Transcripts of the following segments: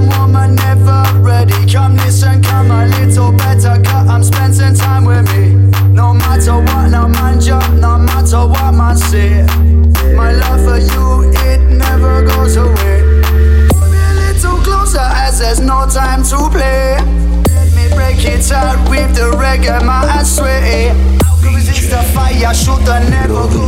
woman never ready. Come listen, come a little I'm spending time with me. No matter what, no man jump, no matter what say. My love for you, it never goes away. Put a little closer as there's no time to play. Let me break it out with the reggae, my I swear. Resist the fire, shoot the never.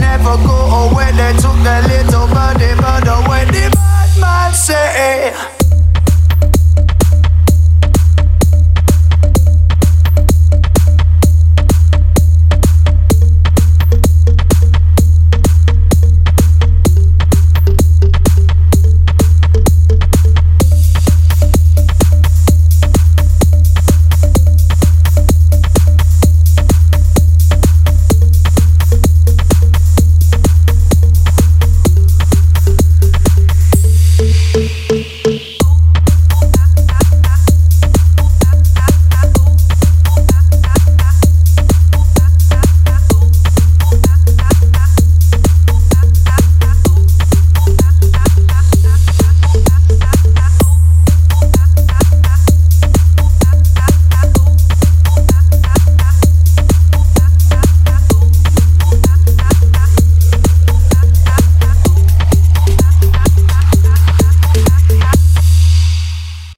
never go away. They took the little birdie, but away the bad man say.